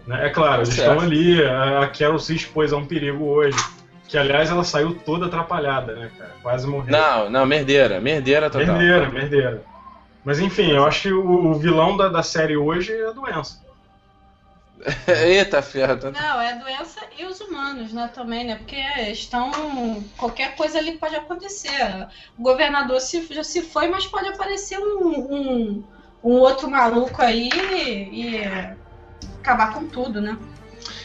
Né? É claro, eles
Certo.
estão ali, a Carol se expôs a um perigo hoje. Que, aliás, ela saiu toda atrapalhada, né, cara? Quase morreu.
Não, não, merdeira. Merdeira total.
Merdeira, merdeira. Mas enfim, eu acho que o, o vilão da, da série hoje é a doença.
Eita, ferro.
Não, é a doença e os humanos, né, também, né? Porque estão. Qualquer coisa ali pode acontecer. O governador se, já se foi, mas pode aparecer um, um, um outro maluco aí e acabar com tudo, né?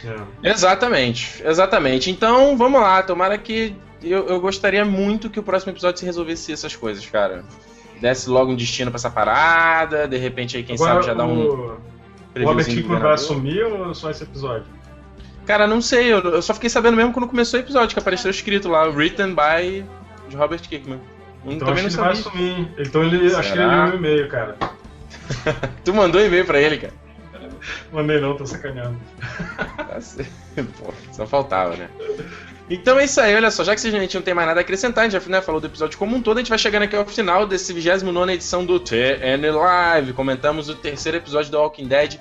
É.
Exatamente, exatamente. Então, vamos lá. Tomara que. Eu, eu gostaria muito que o próximo episódio se resolvesse essas coisas, cara. Desse logo um destino pra essa parada, de repente aí, quem
Agora,
sabe, já dá um.
o, o Robert Hickman vai assumir ou só esse episódio?
Cara, não sei, eu, eu só fiquei sabendo mesmo quando começou o episódio, que apareceu escrito lá, written by de Robert Kirkman.
Então
também
acho
não
que ele vai sumir. Então ele, acho que ele leu o e-mail, cara.
Tu mandou e-mail pra ele, cara.
Mandei não, tô sacaneando.
Tá. Pô, só faltava, né? Então é isso aí, olha só, já que a gente não tem mais nada a acrescentar, a gente já né, falou do episódio como um todo, a gente vai chegando aqui ao final desse 29 edição do TN Live. Comentamos o terceiro episódio do Walking Dead,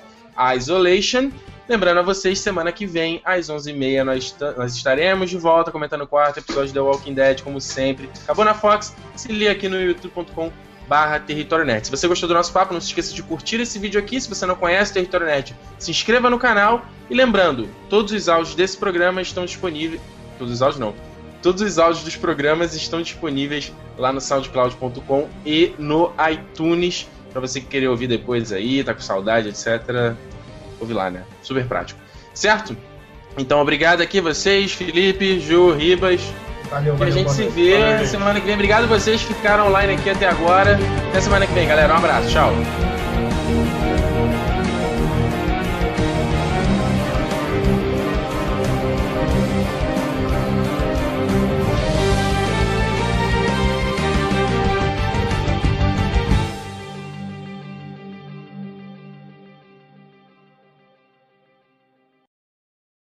Isolation. Lembrando a vocês, semana que vem, às 11h30, nós, nós estaremos de volta comentando o quarto episódio do Walking Dead, como sempre. Acabou na Fox, se liga aqui no youtube.com barra Território Net. Se você gostou do nosso papo, não se esqueça de curtir esse vídeo aqui. Se você não conhece Território Net, se inscreva no canal. E lembrando, todos os áudios desse programa estão disponíveis. Todos os áudios não. Todos os áudios dos programas estão disponíveis lá no soundcloud.com e no iTunes. Pra você que querer ouvir depois aí, tá com saudade, etc. Ouve lá, né? Super prático. Certo? Então, obrigado aqui vocês, Felipe, Ju, Ribas.
Valeu,
E a
valeu.
gente se vê
Valeu,
semana que vem. Obrigado vocês que ficaram online aqui até agora. Até semana que vem, galera. Um abraço. Tchau.